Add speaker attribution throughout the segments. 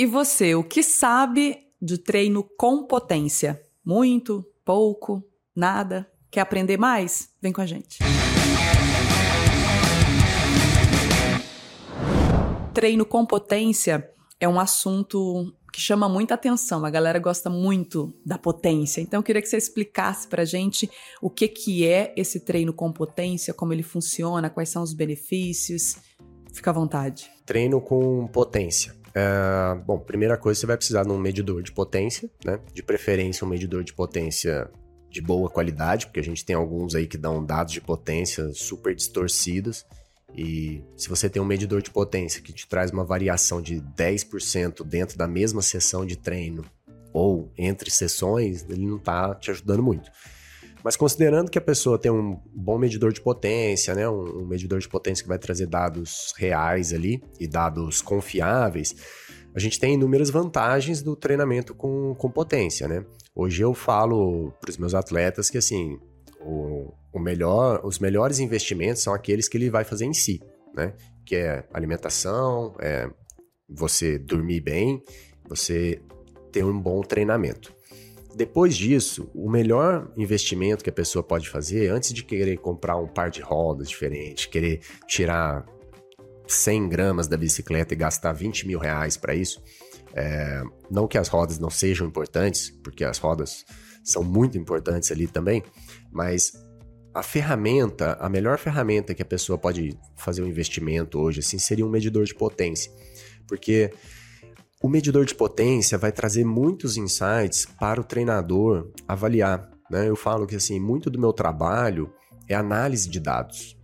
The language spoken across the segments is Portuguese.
Speaker 1: E você, o que sabe de treino com potência? Muito? Pouco? Nada? Quer aprender mais? Vem com a gente. Treino com potência é um assunto que chama muita atenção. A galera gosta muito da potência. Então eu queria que você explicasse pra gente o que que é esse treino com potência, como ele funciona, quais são os benefícios. Fica à vontade.
Speaker 2: Treino com potência. É, bom, primeira coisa, você vai precisar de um medidor de potência, né? De preferência, um medidor de potência de boa qualidade, porque a gente tem alguns aí que dão dados de potência super distorcidos. E se você tem um medidor de potência que te traz uma variação de 10% dentro da mesma sessão de treino ou entre sessões, ele não está te ajudando muito. Mas considerando que a pessoa tem um bom medidor de potência, né, um, medidor de potência que vai trazer dados reais ali e dados confiáveis, a gente tem inúmeras vantagens do treinamento com, com potência, né? Hoje eu falo para os meus atletas que assim, o, o melhor, os melhores investimentos são aqueles que ele vai fazer em si, né? Que é alimentação, é você dormir bem, você ter um bom treinamento. Depois disso, o melhor investimento que a pessoa pode fazer, antes de querer comprar um par de rodas diferente, querer tirar 100 gramas da bicicleta e gastar 20 mil reais para isso, é, não que as rodas não sejam importantes, porque as rodas são muito importantes ali também, mas a ferramenta, a melhor ferramenta que a pessoa pode fazer um investimento hoje, assim, seria um medidor de potência. Porque o medidor de potência vai trazer muitos insights para o treinador avaliar. Né? Eu falo que assim, muito do meu trabalho é análise de dados.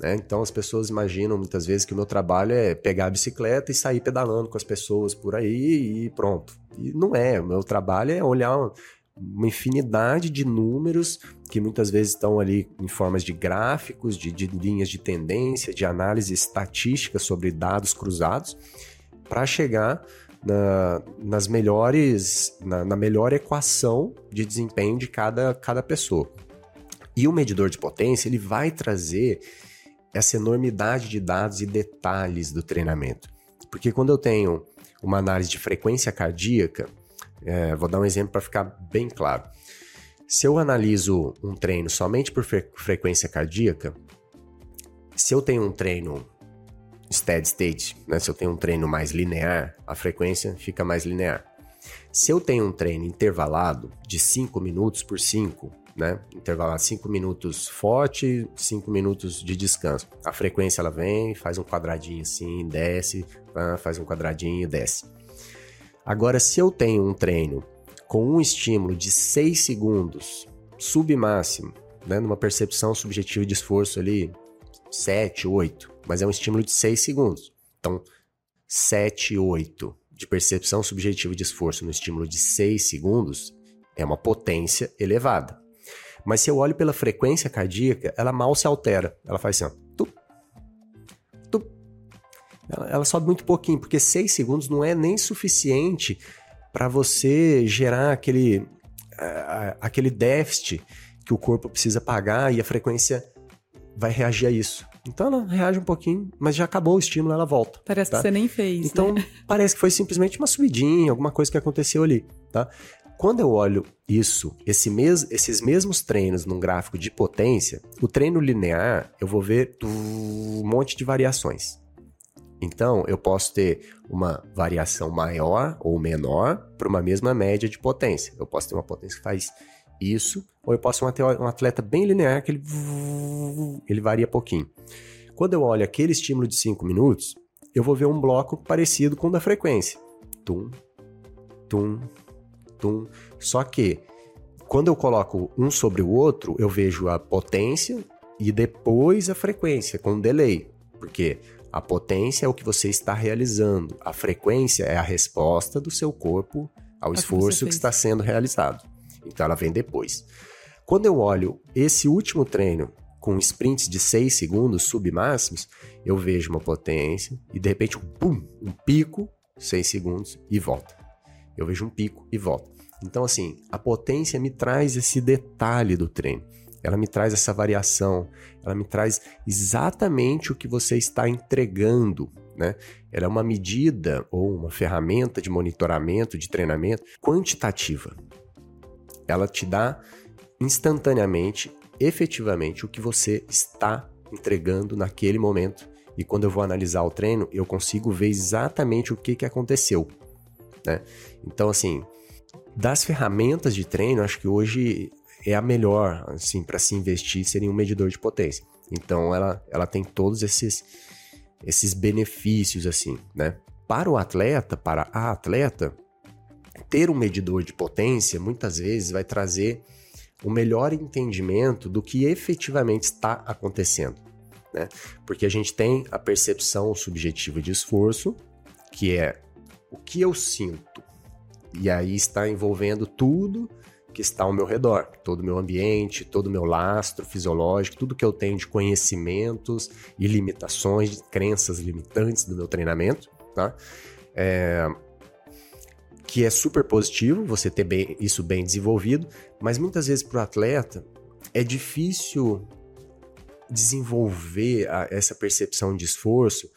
Speaker 2: Né? Então as pessoas imaginam muitas vezes que o meu trabalho é pegar a bicicleta e sair pedalando com as pessoas por aí e pronto. E não é. O meu trabalho é olhar uma infinidade de números que muitas vezes estão ali em formas de gráficos, de, de linhas de tendência, de análise estatística sobre dados cruzados, para chegar na, nas melhores, na, na, melhor equação de desempenho de cada, cada pessoa. E o medidor de potência ele vai trazer essa enormidade de dados e detalhes do treinamento. Porque quando eu tenho uma análise de frequência cardíaca, é, vou dar um exemplo para ficar bem claro. Se eu analiso um treino somente por fre frequência cardíaca, se eu tenho um treino steady state, né? Se eu tenho um treino mais linear, a frequência fica mais linear. Se eu tenho um treino intervalado de 5 minutos por 5, né? Intervalado 5 minutos forte, 5 minutos de descanso. A frequência ela vem, faz um quadradinho assim, desce, faz um quadradinho, desce. Agora, se eu tenho um treino com um estímulo de 6 segundos, submáximo, né? Numa percepção subjetiva de esforço ali, 7, 8, mas é um estímulo de 6 segundos. Então, 7, 8 de percepção subjetiva de esforço no estímulo de 6 segundos é uma potência elevada. Mas se eu olho pela frequência cardíaca, ela mal se altera. Ela faz assim, ó. Tu, tu. Ela, ela sobe muito pouquinho, porque 6 segundos não é nem suficiente para você gerar aquele, aquele déficit que o corpo precisa pagar e a frequência vai reagir a isso. Então ela reage um pouquinho, mas já acabou o estímulo, ela volta.
Speaker 1: Parece tá? que você nem fez.
Speaker 2: Então
Speaker 1: né?
Speaker 2: parece que foi simplesmente uma subidinha, alguma coisa que aconteceu ali, tá? Quando eu olho isso, esse mes esses mesmos treinos num gráfico de potência, o treino linear eu vou ver um monte de variações. Então, eu posso ter uma variação maior ou menor para uma mesma média de potência. Eu posso ter uma potência que faz isso, ou eu posso ter um atleta bem linear que ele, ele varia pouquinho. Quando eu olho aquele estímulo de 5 minutos, eu vou ver um bloco parecido com o da frequência. Tum, tum, tum. Só que quando eu coloco um sobre o outro, eu vejo a potência e depois a frequência, com um delay. Porque a potência é o que você está realizando, a frequência é a resposta do seu corpo ao esforço que, que está sendo realizado. Então ela vem depois. Quando eu olho esse último treino com sprints de 6 segundos submáximos, eu vejo uma potência e de repente um pum, um pico, 6 segundos e volta. Eu vejo um pico e volta. Então assim, a potência me traz esse detalhe do treino. Ela me traz essa variação, ela me traz exatamente o que você está entregando né? Ela é uma medida ou uma ferramenta de monitoramento, de treinamento quantitativa. Ela te dá instantaneamente, efetivamente, o que você está entregando naquele momento. E quando eu vou analisar o treino, eu consigo ver exatamente o que, que aconteceu. Né? Então, assim, das ferramentas de treino, acho que hoje é a melhor, assim, para se investir seria um medidor de potência. Então, ela, ela tem todos esses, esses benefícios, assim, né? Para o atleta, para a atleta, ter um medidor de potência muitas vezes vai trazer um melhor entendimento do que efetivamente está acontecendo, né? Porque a gente tem a percepção subjetiva de esforço, que é o que eu sinto, e aí está envolvendo tudo que está ao meu redor, todo o meu ambiente, todo o meu lastro fisiológico, tudo que eu tenho de conhecimentos e limitações, crenças limitantes do meu treinamento, tá? É, que é super positivo você ter bem, isso bem desenvolvido, mas muitas vezes para o atleta é difícil desenvolver a, essa percepção de esforço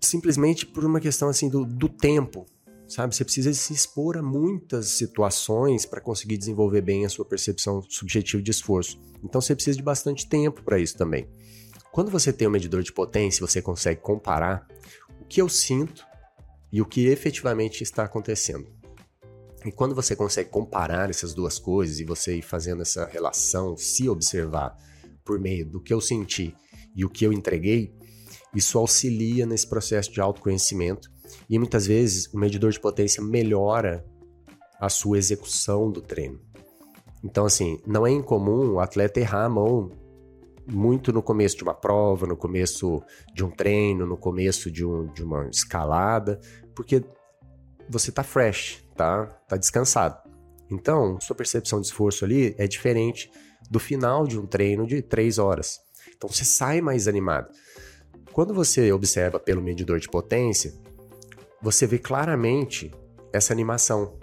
Speaker 2: simplesmente por uma questão assim do, do tempo, sabe? Você precisa se expor a muitas situações para conseguir desenvolver bem a sua percepção subjetiva de esforço. Então você precisa de bastante tempo para isso também. Quando você tem um medidor de potência, você consegue comparar o que eu sinto e o que efetivamente está acontecendo. E quando você consegue comparar essas duas coisas e você ir fazendo essa relação, se observar por meio do que eu senti e o que eu entreguei, isso auxilia nesse processo de autoconhecimento e muitas vezes o medidor de potência melhora a sua execução do treino. Então, assim, não é incomum o atleta errar a mão muito no começo de uma prova, no começo de um treino, no começo de, um, de uma escalada, porque você tá fresh, tá, tá descansado. Então, sua percepção de esforço ali é diferente do final de um treino de três horas. Então, você sai mais animado. Quando você observa pelo medidor de potência, você vê claramente essa animação.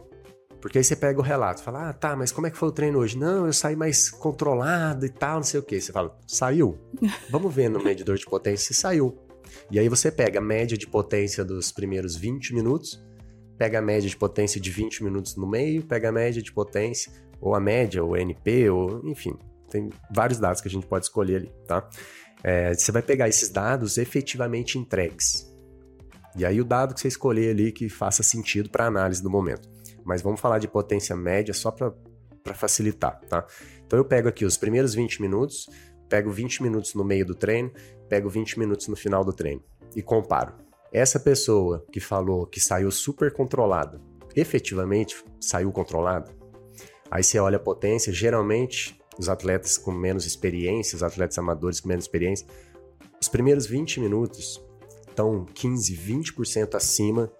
Speaker 2: Porque aí você pega o relato, fala, ah, tá, mas como é que foi o treino hoje? Não, eu saí mais controlado e tal, não sei o que. Você fala, saiu? Vamos ver no medidor de potência se saiu. E aí você pega a média de potência dos primeiros 20 minutos, pega a média de potência de 20 minutos no meio, pega a média de potência, ou a média, ou NP, ou enfim, tem vários dados que a gente pode escolher ali, tá? É, você vai pegar esses dados efetivamente entregues. E aí o dado que você escolher ali que faça sentido para análise do momento. Mas vamos falar de potência média só para facilitar, tá? Então eu pego aqui os primeiros 20 minutos, pego 20 minutos no meio do treino, pego 20 minutos no final do treino e comparo. Essa pessoa que falou que saiu super controlada, efetivamente saiu controlada? Aí você olha a potência, geralmente os atletas com menos experiência, os atletas amadores com menos experiência, os primeiros 20 minutos estão 15, 20% acima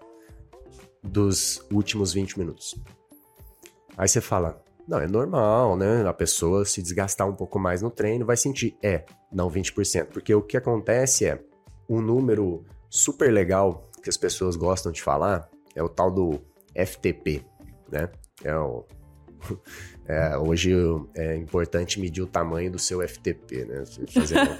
Speaker 2: dos últimos 20 minutos. Aí você fala, não, é normal, né? A pessoa se desgastar um pouco mais no treino vai sentir. É, não 20%. Porque o que acontece é um número super legal que as pessoas gostam de falar é o tal do FTP, né? É o é, hoje é importante medir o tamanho do seu FTP, né? Fazendo,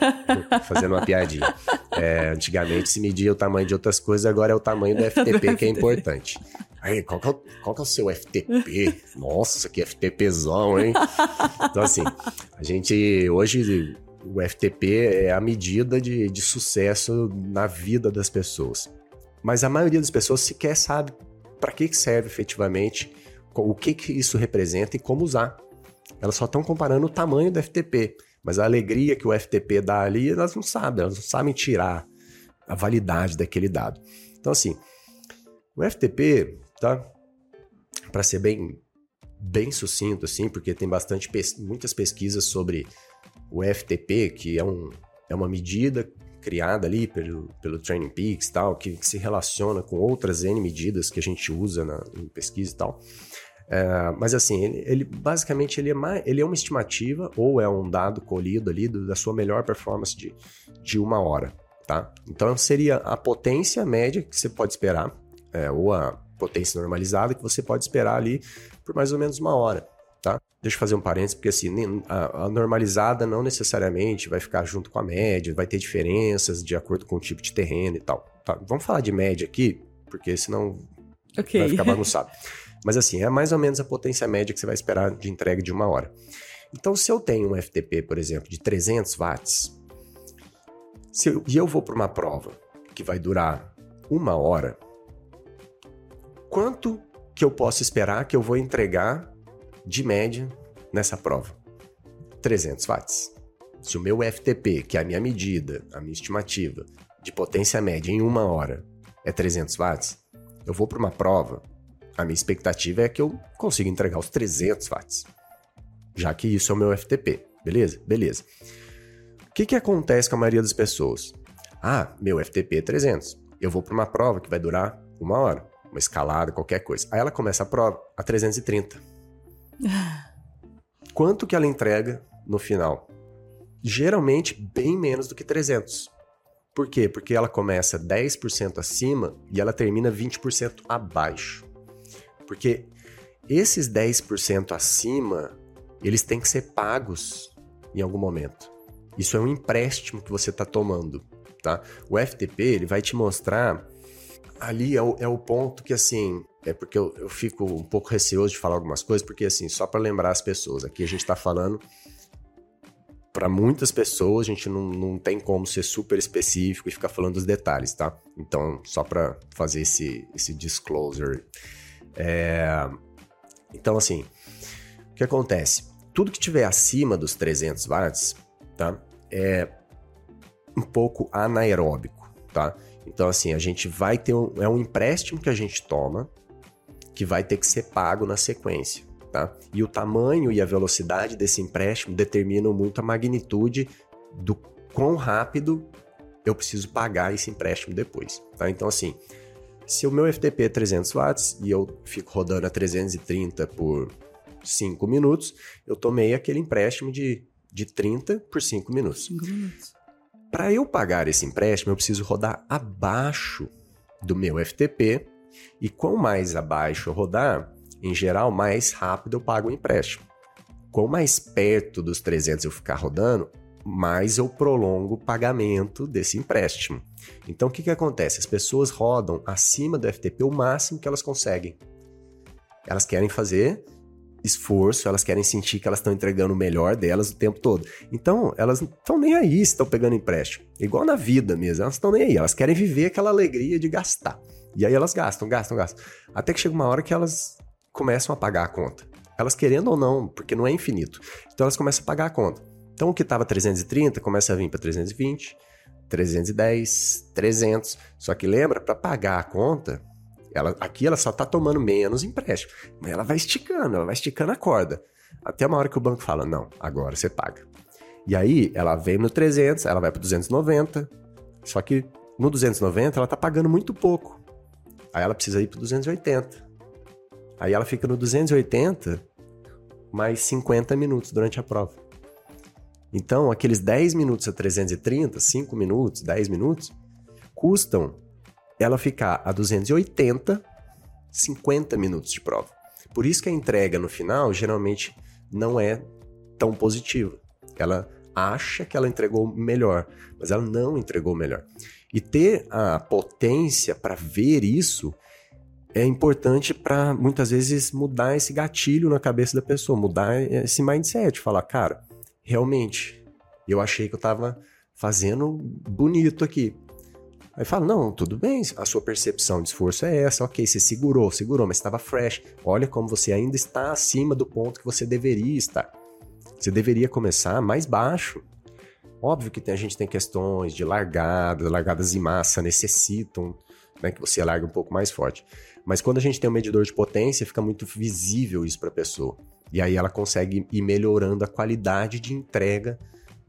Speaker 2: fazendo uma piadinha. É, antigamente se media o tamanho de outras coisas, agora é o tamanho do FTP que é importante. Aí, qual que é, o, qual que é o seu FTP? Nossa, é FTPzão, hein? Então, assim, a gente hoje o FTP é a medida de, de sucesso na vida das pessoas. Mas a maioria das pessoas sequer sabe para que serve efetivamente o que, que isso representa e como usar. Elas só estão comparando o tamanho do FTP, mas a alegria que o FTP dá ali, elas não sabem, elas não sabem tirar a validade daquele dado. Então, assim, o FTP, tá? Para ser bem, bem sucinto, assim, porque tem bastante muitas pesquisas sobre o FTP, que é, um, é uma medida criada ali pelo, pelo Training Peaks tal, que, que se relaciona com outras N medidas que a gente usa na, em pesquisa e tal. É, mas assim, ele, ele, basicamente ele é, mais, ele é uma estimativa ou é um dado colhido ali do, da sua melhor performance de, de uma hora, tá? Então seria a potência média que você pode esperar, é, ou a potência normalizada que você pode esperar ali por mais ou menos uma hora, tá? Deixa eu fazer um parênteses, porque assim, a, a normalizada não necessariamente vai ficar junto com a média, vai ter diferenças de acordo com o tipo de terreno e tal. Tá? Vamos falar de média aqui, porque senão okay. vai ficar bagunçado. Mas assim, é mais ou menos a potência média que você vai esperar de entrega de uma hora. Então, se eu tenho um FTP, por exemplo, de 300 watts, eu, e eu vou para uma prova que vai durar uma hora, quanto que eu posso esperar que eu vou entregar de média nessa prova? 300 watts. Se o meu FTP, que é a minha medida, a minha estimativa de potência média em uma hora é 300 watts, eu vou para uma prova, a minha expectativa é que eu consiga entregar os 300 watts, já que isso é o meu FTP, beleza? Beleza. O que, que acontece com a maioria das pessoas? Ah, meu FTP é 300. Eu vou para uma prova que vai durar uma hora, uma escalada, qualquer coisa. Aí ela começa a prova a 330. Quanto que ela entrega no final? Geralmente bem menos do que 300. Por quê? Porque ela começa 10% acima e ela termina 20% abaixo. Porque esses 10% acima, eles têm que ser pagos em algum momento. Isso é um empréstimo que você está tomando, tá? O FTP, ele vai te mostrar... Ali é o, é o ponto que, assim, é porque eu, eu, fico um pouco receoso de falar algumas coisas, porque assim, só para lembrar as pessoas, aqui a gente está falando para muitas pessoas, a gente não, não tem como ser super específico e ficar falando dos detalhes, tá? Então, só para fazer esse, esse disclosure. É... Então, assim, o que acontece? Tudo que tiver acima dos 300 watts, tá? É um pouco anaeróbico, tá? Então, assim, a gente vai ter um, é um empréstimo que a gente toma que vai ter que ser pago na sequência. Tá? E o tamanho e a velocidade desse empréstimo determinam muito a magnitude do quão rápido eu preciso pagar esse empréstimo depois. Tá? Então, assim, se o meu FTP é 300 watts e eu fico rodando a 330 por 5 minutos, eu tomei aquele empréstimo de, de 30 por 5 minutos. 5 minutos. Para eu pagar esse empréstimo, eu preciso rodar abaixo do meu FTP. E quanto mais abaixo eu rodar, em geral, mais rápido eu pago o empréstimo. Quanto mais perto dos 300 eu ficar rodando, mais eu prolongo o pagamento desse empréstimo. Então o que, que acontece? As pessoas rodam acima do FTP o máximo que elas conseguem. Elas querem fazer esforço, elas querem sentir que elas estão entregando o melhor delas o tempo todo. Então, elas estão nem aí se estão pegando empréstimo. Igual na vida mesmo, elas estão nem aí. Elas querem viver aquela alegria de gastar. E aí elas gastam, gastam, gastam. Até que chega uma hora que elas começam a pagar a conta. Elas querendo ou não, porque não é infinito. Então elas começam a pagar a conta. Então o que estava 330 começa a vir para 320, 310, 300. Só que lembra, para pagar a conta, ela, aqui ela só está tomando menos empréstimo. Mas ela vai esticando, ela vai esticando a corda. Até uma hora que o banco fala, não, agora você paga. E aí ela vem no 300, ela vai para 290. Só que no 290 ela está pagando muito pouco. Aí ela precisa ir para 280. Aí ela fica no 280 mais 50 minutos durante a prova. Então, aqueles 10 minutos a 330, 5 minutos, 10 minutos, custam ela ficar a 280, 50 minutos de prova. Por isso que a entrega no final geralmente não é tão positiva. Ela acha que ela entregou melhor, mas ela não entregou melhor. E ter a potência para ver isso é importante para muitas vezes mudar esse gatilho na cabeça da pessoa, mudar esse mindset, falar, cara, realmente, eu achei que eu estava fazendo bonito aqui. Aí fala, não, tudo bem, a sua percepção de esforço é essa, ok, você segurou, segurou, mas estava fresh. Olha como você ainda está acima do ponto que você deveria estar. Você deveria começar mais baixo. Óbvio que a gente tem questões de largada, largadas em massa necessitam né, que você largue um pouco mais forte. Mas quando a gente tem um medidor de potência, fica muito visível isso para a pessoa. E aí ela consegue ir melhorando a qualidade de entrega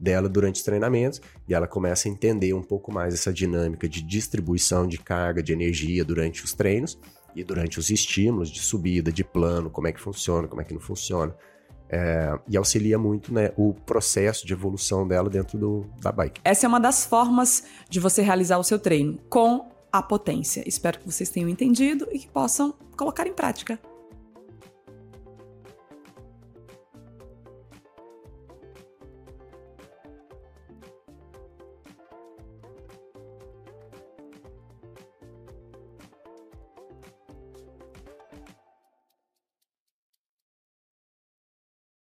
Speaker 2: dela durante os treinamentos e ela começa a entender um pouco mais essa dinâmica de distribuição de carga de energia durante os treinos e durante os estímulos de subida, de plano, como é que funciona, como é que não funciona. É, e auxilia muito né, o processo de evolução dela dentro do, da bike.
Speaker 1: Essa é uma das formas de você realizar o seu treino, com a potência. Espero que vocês tenham entendido e que possam colocar em prática.